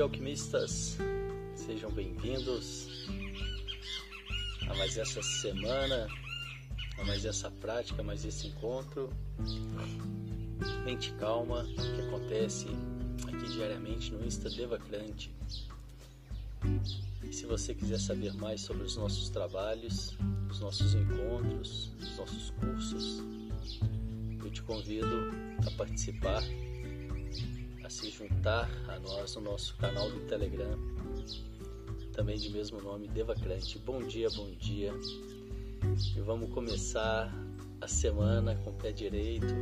Dia, alquimistas! Sejam bem-vindos a mais essa semana, a mais essa prática, a mais esse encontro. Mente calma, que acontece aqui diariamente no Insta Devacrante. E se você quiser saber mais sobre os nossos trabalhos, os nossos encontros, os nossos cursos, eu te convido a participar se juntar a nós no nosso canal do Telegram, também de mesmo nome, Devacrante. Bom dia, bom dia. E vamos começar a semana com o pé direito,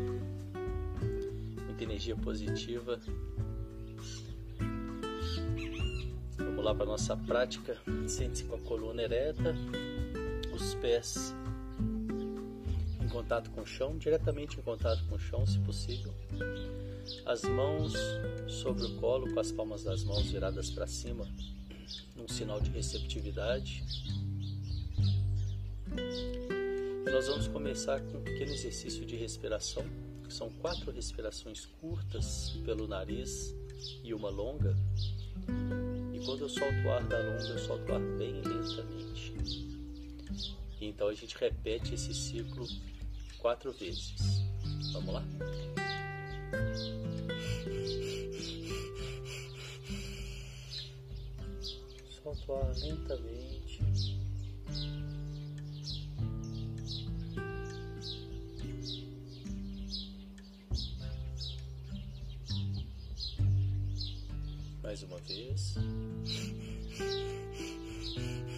muita energia positiva. Vamos lá para a nossa prática. Sente-se com a coluna ereta, os pés em contato com o chão, diretamente em contato com o chão, se possível as mãos sobre o colo, com as palmas das mãos viradas para cima, num sinal de receptividade. E nós vamos começar com um pequeno exercício de respiração, que são quatro respirações curtas pelo nariz e uma longa. E quando eu solto o ar da longa, eu solto o ar bem lentamente. Então a gente repete esse ciclo quatro vezes. Vamos lá? Solta o ar lentamente. Mais uma vez.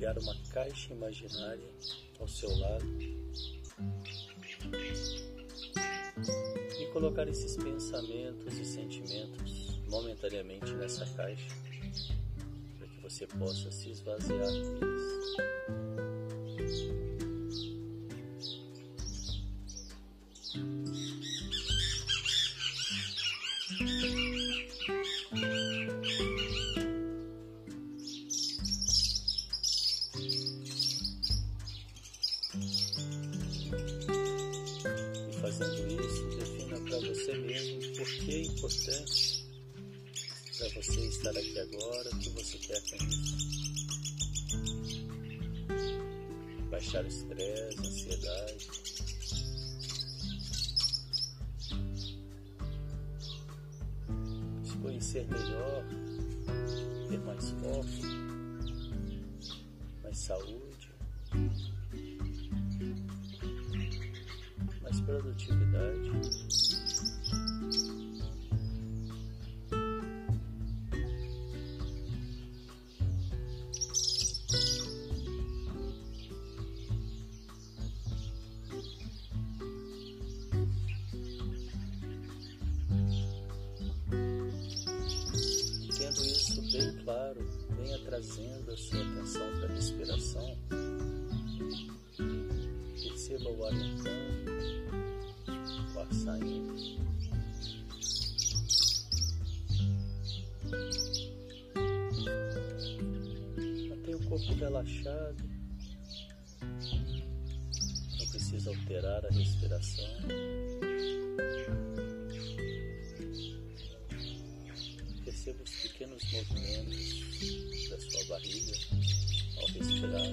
Criar uma caixa imaginária ao seu lado e colocar esses pensamentos e sentimentos momentaneamente nessa caixa para que você possa se esvaziar deles. Trazendo a sua atenção para a respiração. Perceba o ar entrando O ar saindo. Mantenha o corpo relaxado. Não precisa alterar a respiração. Os pequenos movimentos da sua barriga ao respirar.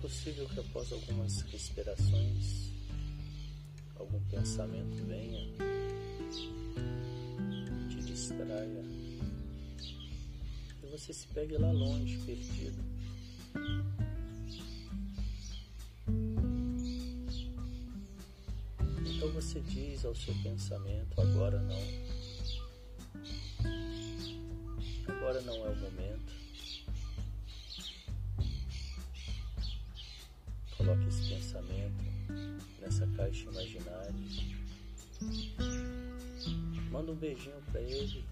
Possível que após algumas respirações, algum pensamento venha, te distraia e você se pegue lá longe, perdido. Então você diz ao seu pensamento: agora não. Coloque esse pensamento nessa caixa imaginária. Manda um beijinho para ele.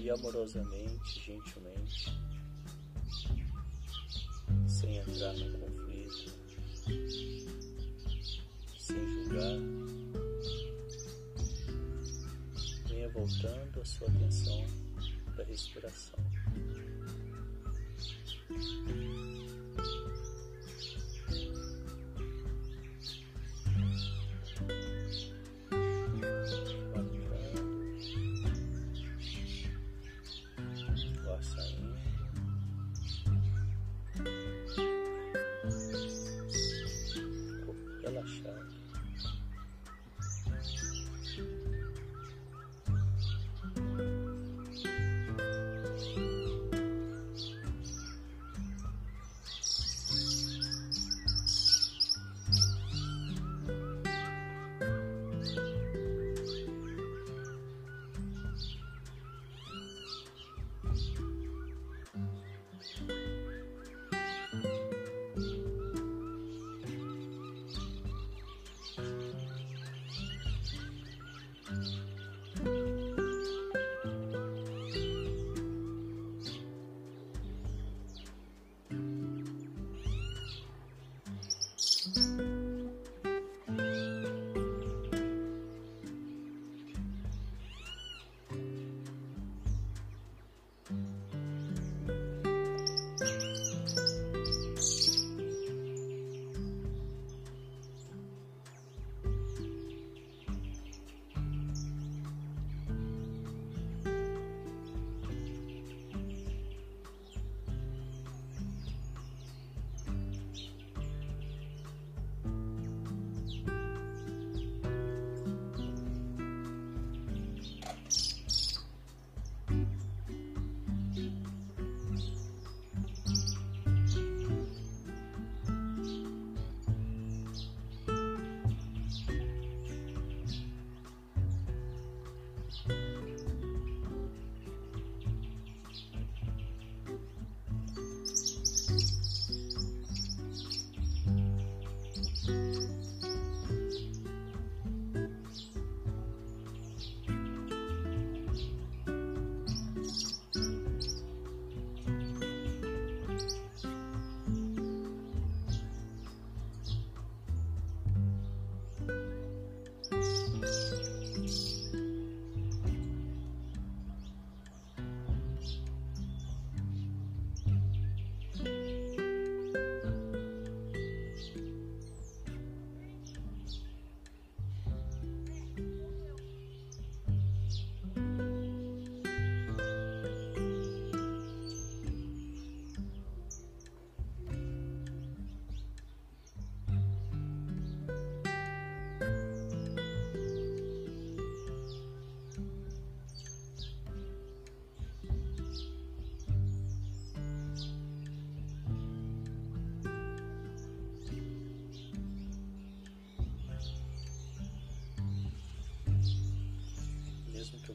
E amorosamente, gentilmente, sem entrar no conflito, sem julgar, venha voltando a sua atenção da respiração.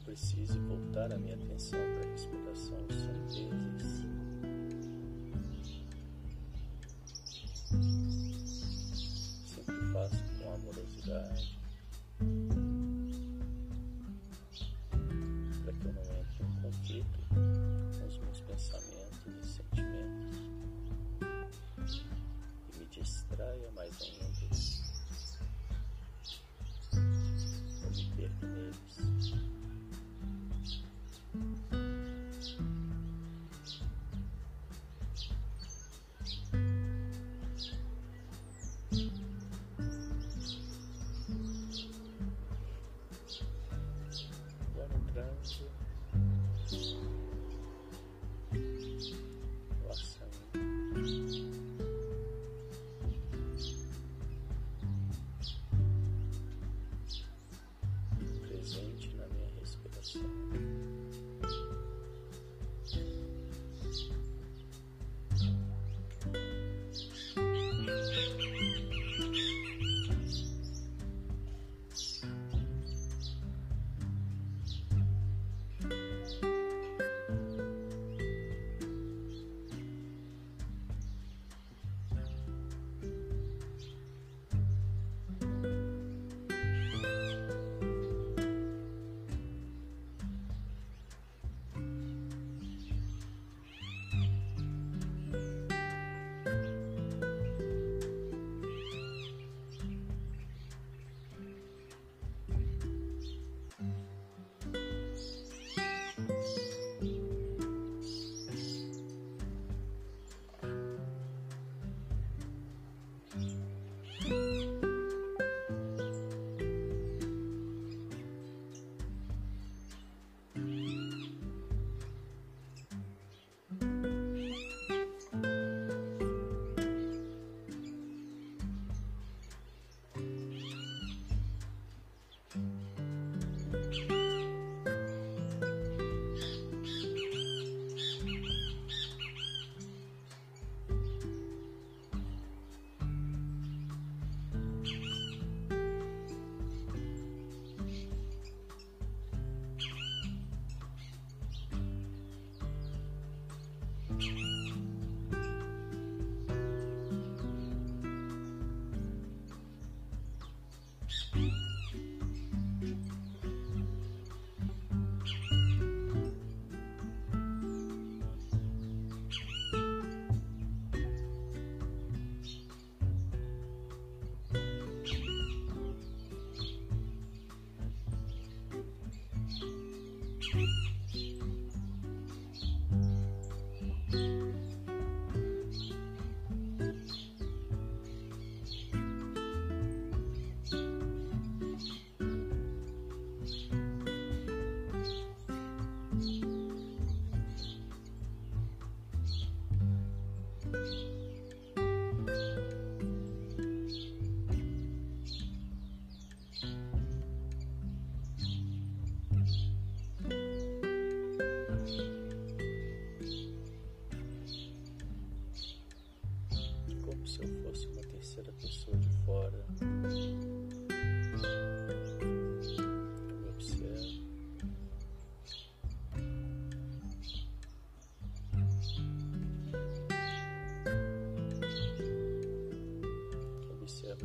Eu precise voltar a minha atenção para a respiração cem vezes,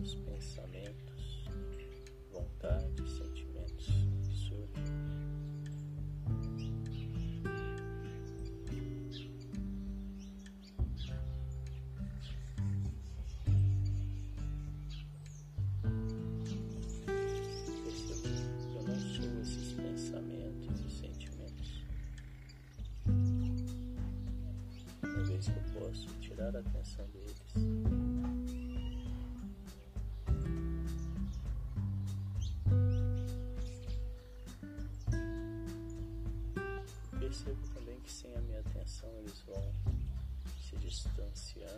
os pensamentos, vontades, sentimentos que surgem. Eu não sou esses pensamentos e sentimentos. Uma vez que eu posso tirar a atenção deles. Percebo também que sem a minha atenção eles vão se distanciando.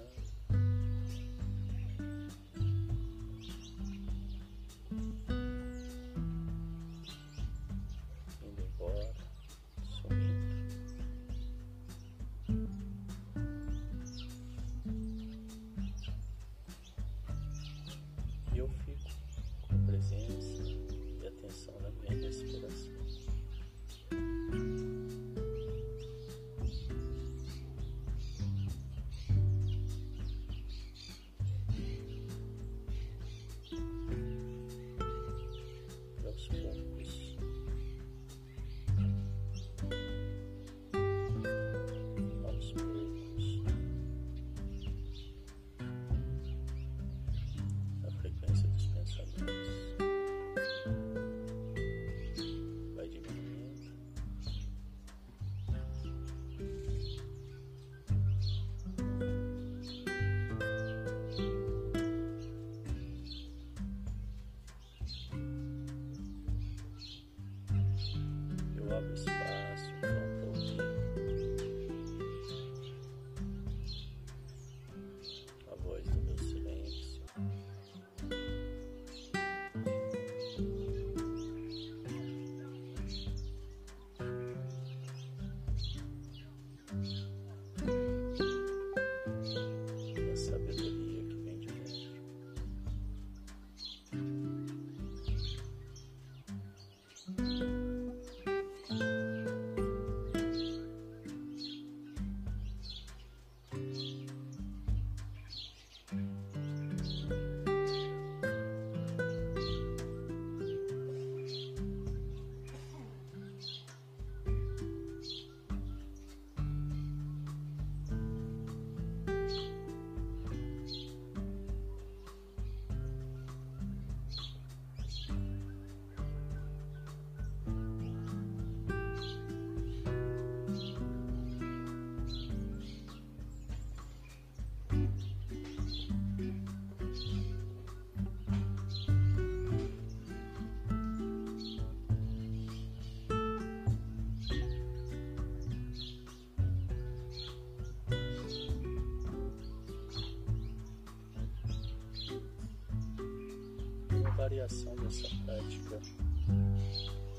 Uma variação dessa prática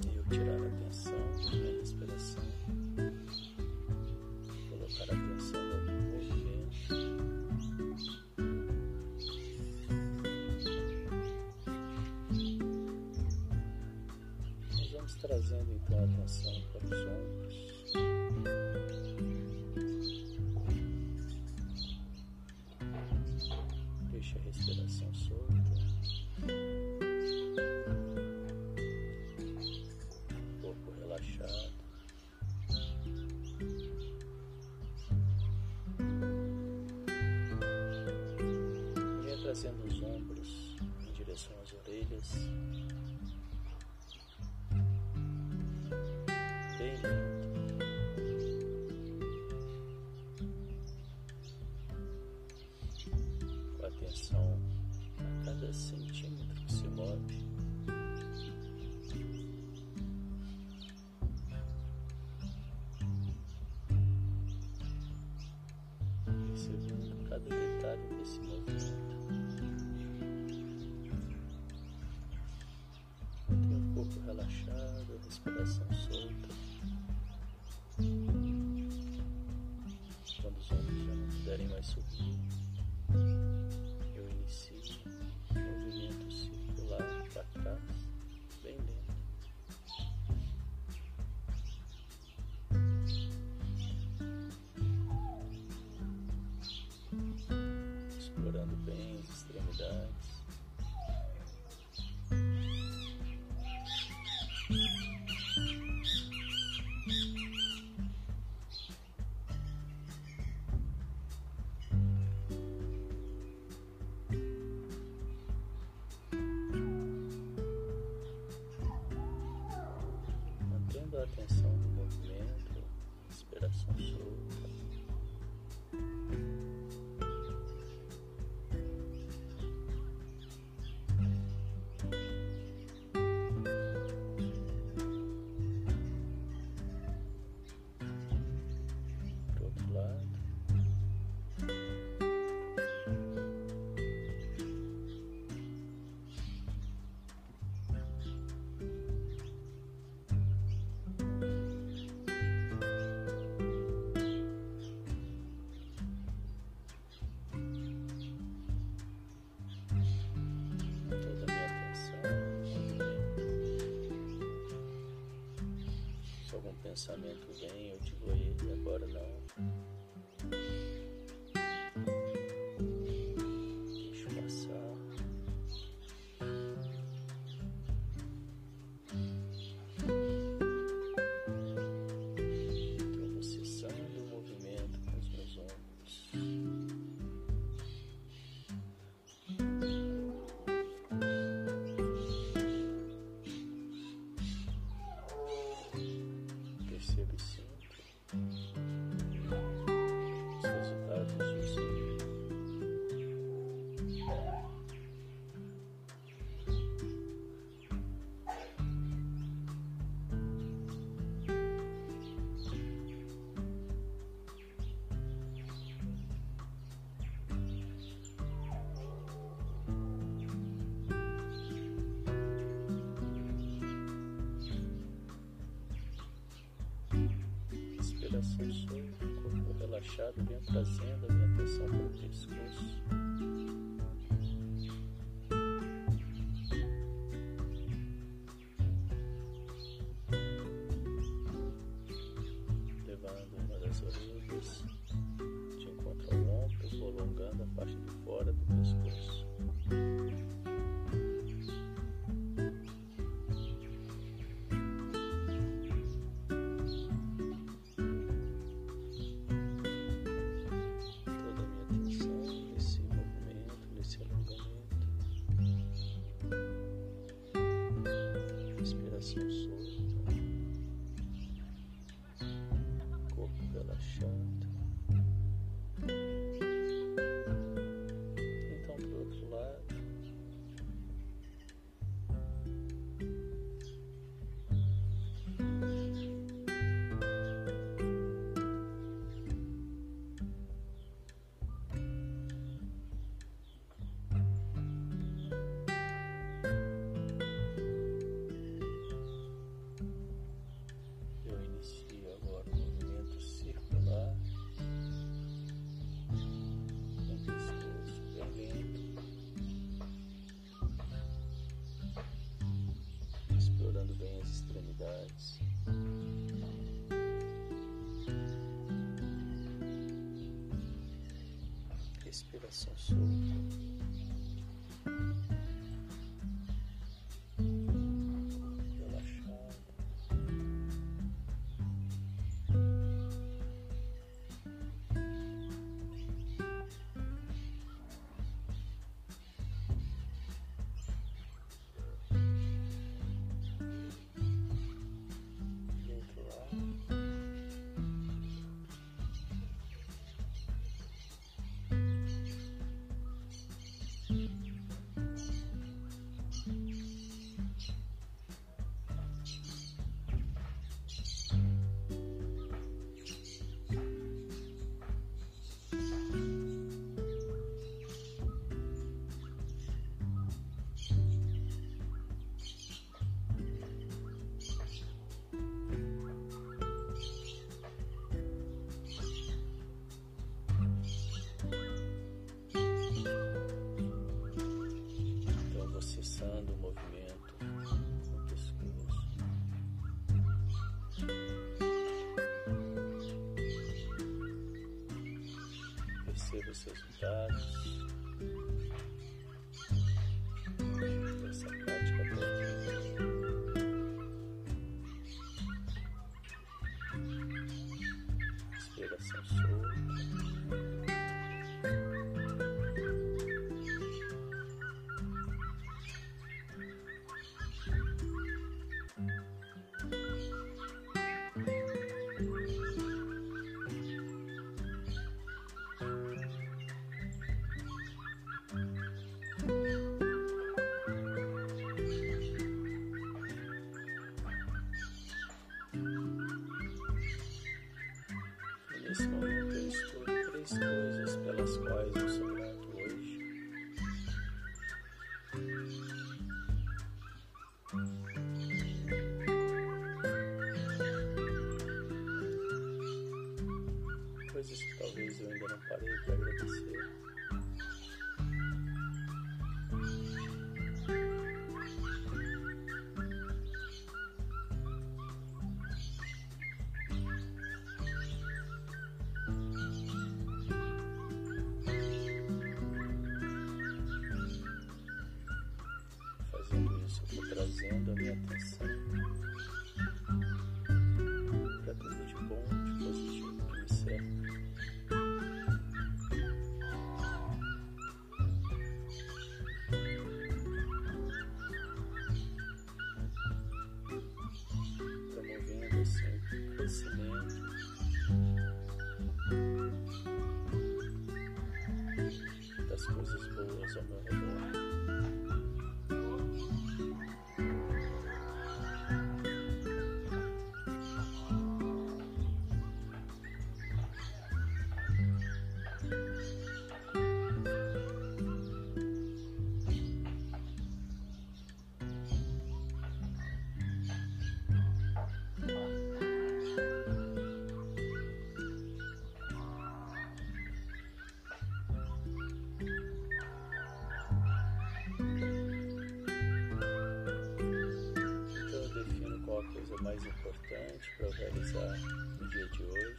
é eu tirar a atenção da minha respiração, colocar a atenção no movimento. Nós vamos trazendo então a atenção para os ombros. Trazendo os ombros em direção às orelhas. Bem lento. Com atenção a cada centímetro que se move. Percebendo cada detalhe desse movimento. Respiração solta. Quando os ombros já não puderem mais subir, eu inicio um movimento circular para trás, bem lento. Explorando bem as extremidades. Pensamento vem, eu Respiração solta, corpo relaxado, venha trazendo a minha atenção para o pescoço. Respiração os resultados dessa Momento eu estou três coisas pelas quais eu sou importante para eu realizar no dia de hoje.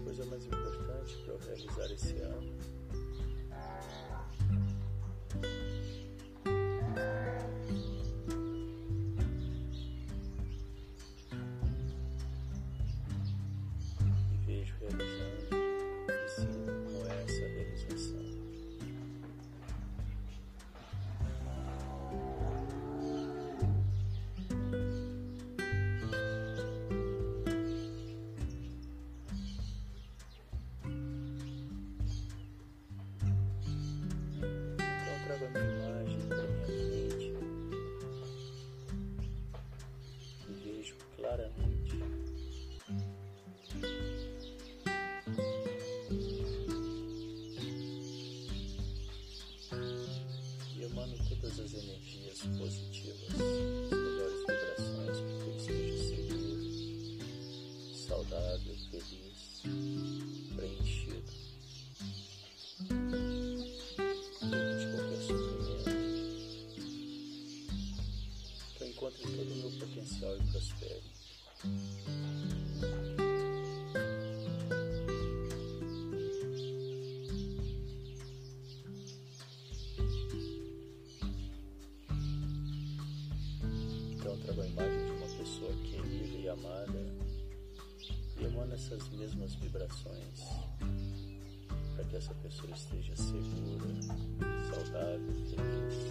coisa mais importante para eu realizar esse ano. Encontre todo o meu potencial e prospere. Então trago a imagem de uma pessoa querida e amada e emana essas mesmas vibrações para que essa pessoa esteja segura, saudável, feliz,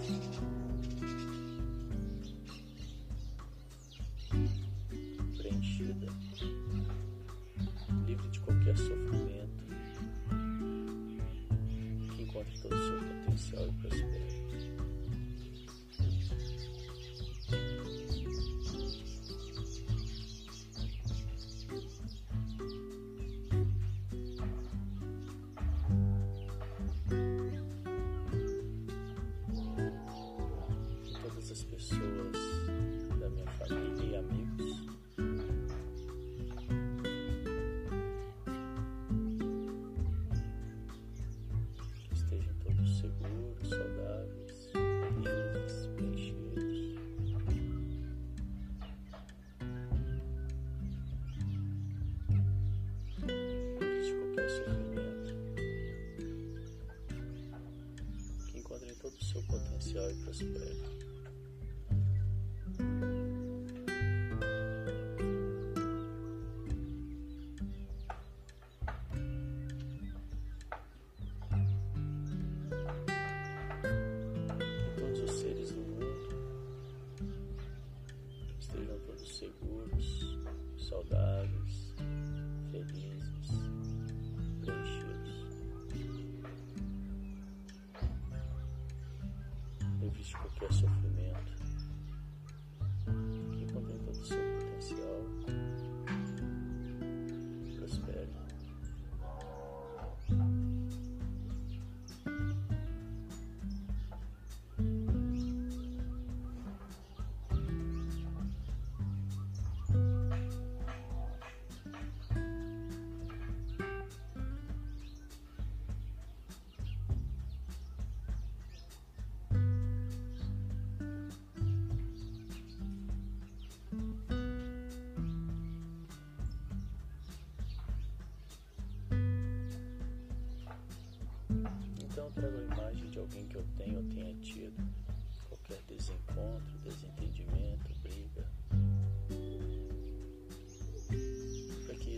o seu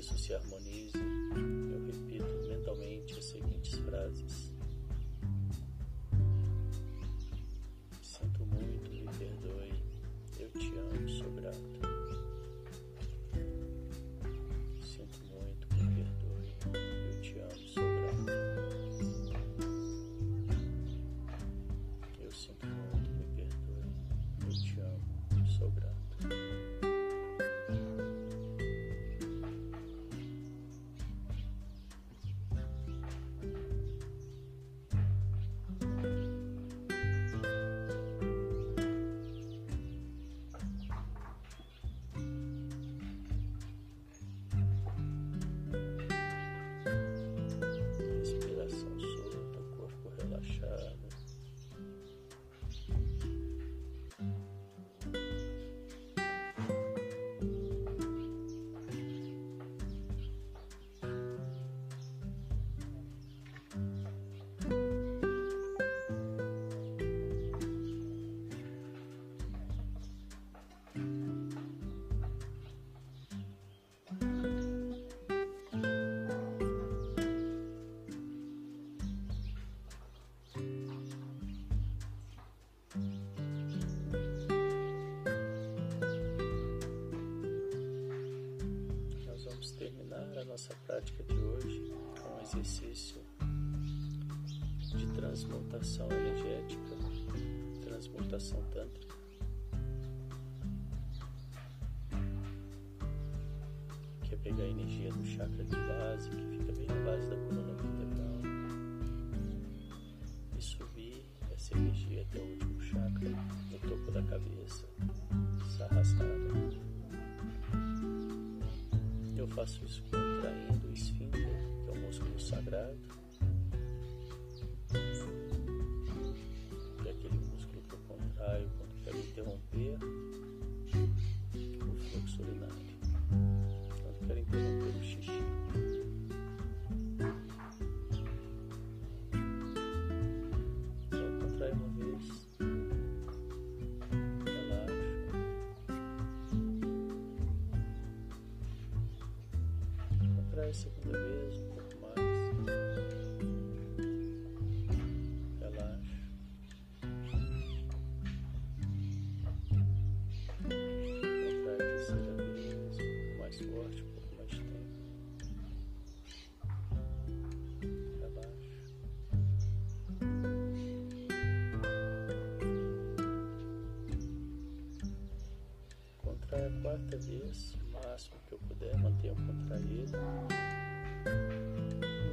isso se harmonize, transmutação energética, transmutação tântrica. Que é pegar a energia do chakra de base, que fica bem na base da coluna vertebral, e subir essa energia até o último chakra, no topo da cabeça, sarrastada. Eu faço isso contraindo o esfíncter, que é o músculo sagrado. O máximo que eu puder, mantenha contraído.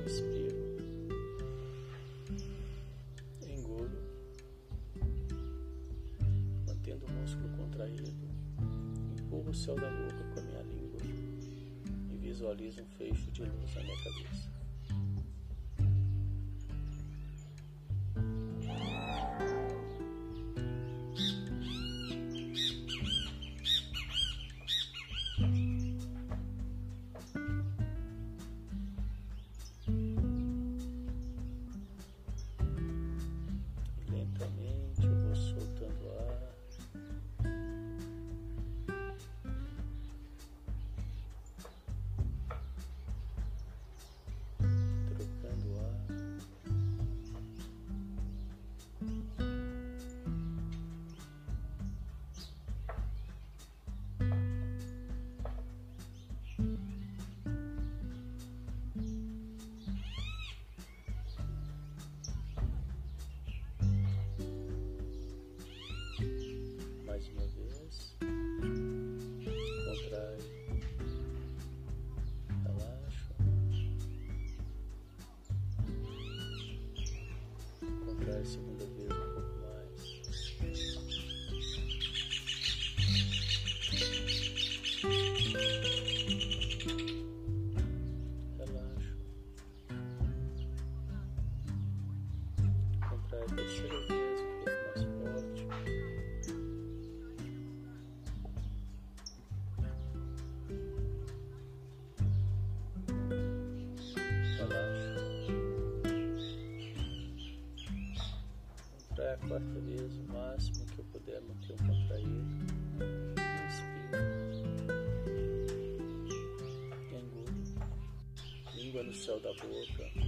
Inspiro. Engulo. Mantendo o músculo contraído. Empurro o céu da boca com a minha língua e visualizo um fecho de luz na minha cabeça. dela, que eu contra ele. Inspira. Língua no céu da boca.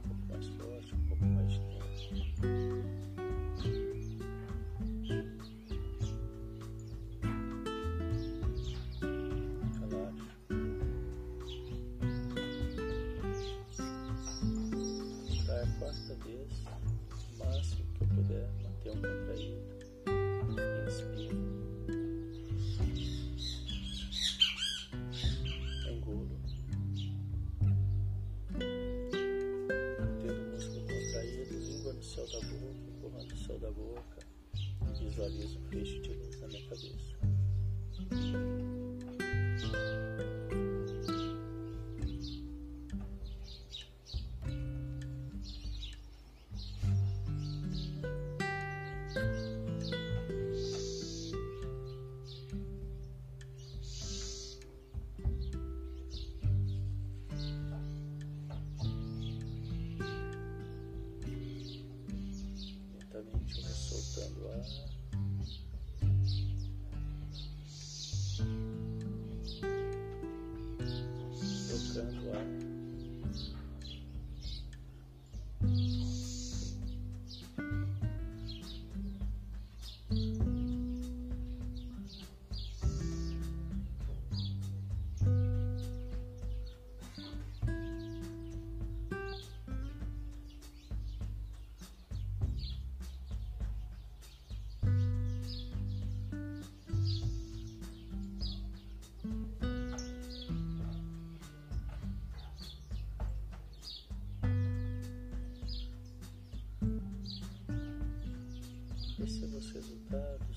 给我们的 perceba os resultados.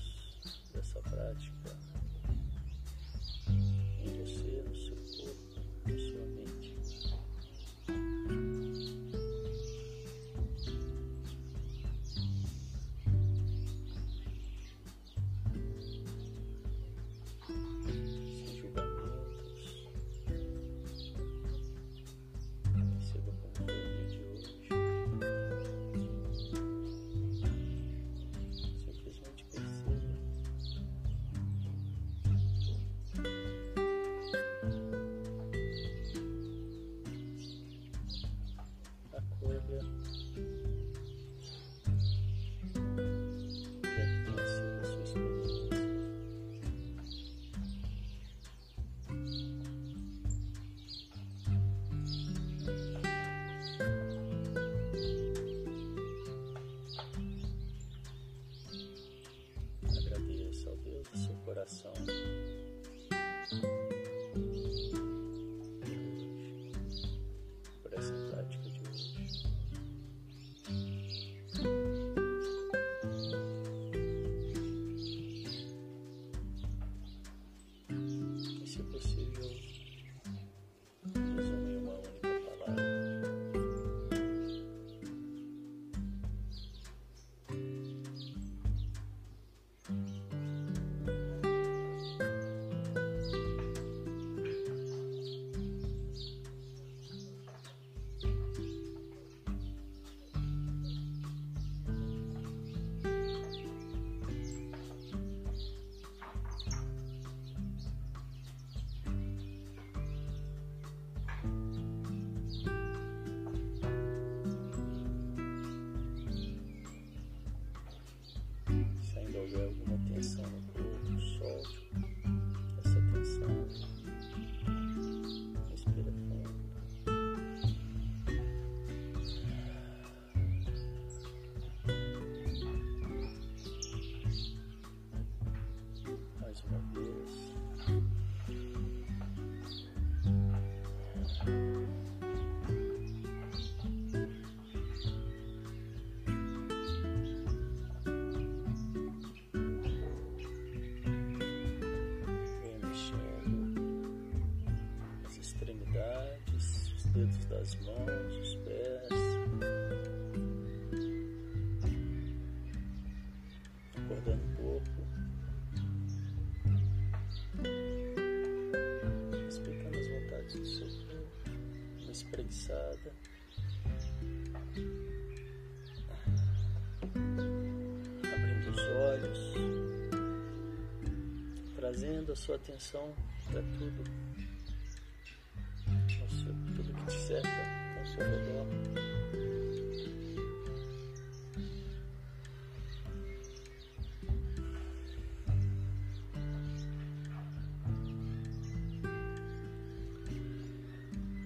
Dedos das mãos, os pés. Acordando o corpo. Respeitando as vontades do seu corpo. Uma espreguiçada. Abrindo os olhos. Trazendo a sua atenção para tudo cerca ao seu redor.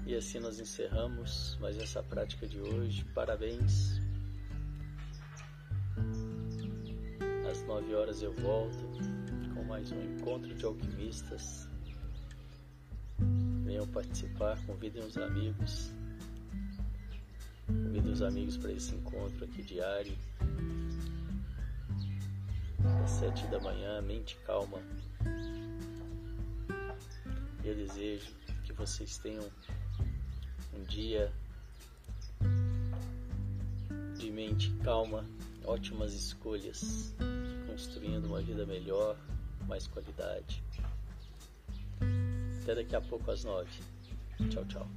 E assim nós encerramos mais essa prática de hoje. Parabéns. Às nove horas eu volto com mais um encontro de alquimistas participar, convidem os amigos. Convidem os amigos para esse encontro aqui diário. Às sete da manhã, mente calma. Eu desejo que vocês tenham um dia de mente calma, ótimas escolhas, construindo uma vida melhor, mais qualidade. Até daqui a pouco às nove. Tchau, tchau.